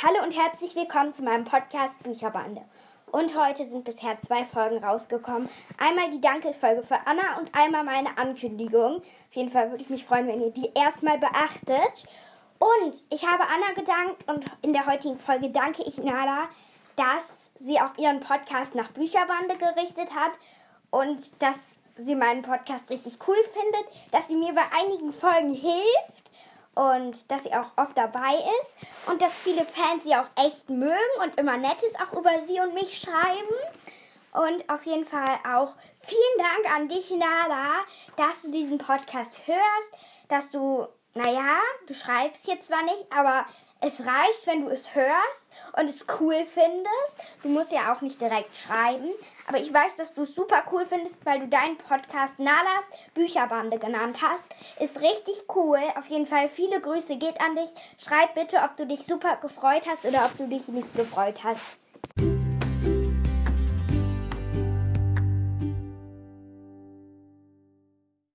Hallo und herzlich willkommen zu meinem Podcast Bücherbande. Und heute sind bisher zwei Folgen rausgekommen. Einmal die Danke-Folge für Anna und einmal meine Ankündigung. Auf jeden Fall würde ich mich freuen, wenn ihr die erstmal beachtet. Und ich habe Anna gedankt und in der heutigen Folge danke ich Nala, dass sie auch ihren Podcast nach Bücherbande gerichtet hat und dass sie meinen Podcast richtig cool findet, dass sie mir bei einigen Folgen hilft und dass sie auch oft dabei ist und dass viele Fans sie auch echt mögen und immer Nettes auch über sie und mich schreiben. Und auf jeden Fall auch vielen Dank an dich, Nala, dass du diesen Podcast hörst, dass du, naja, du schreibst jetzt zwar nicht, aber es reicht, wenn du es hörst und es cool findest. Du musst ja auch nicht direkt schreiben. Aber ich weiß, dass du es super cool findest, weil du deinen Podcast Nalas Bücherbande genannt hast. Ist richtig cool. Auf jeden Fall viele Grüße geht an dich. Schreib bitte, ob du dich super gefreut hast oder ob du dich nicht gefreut hast.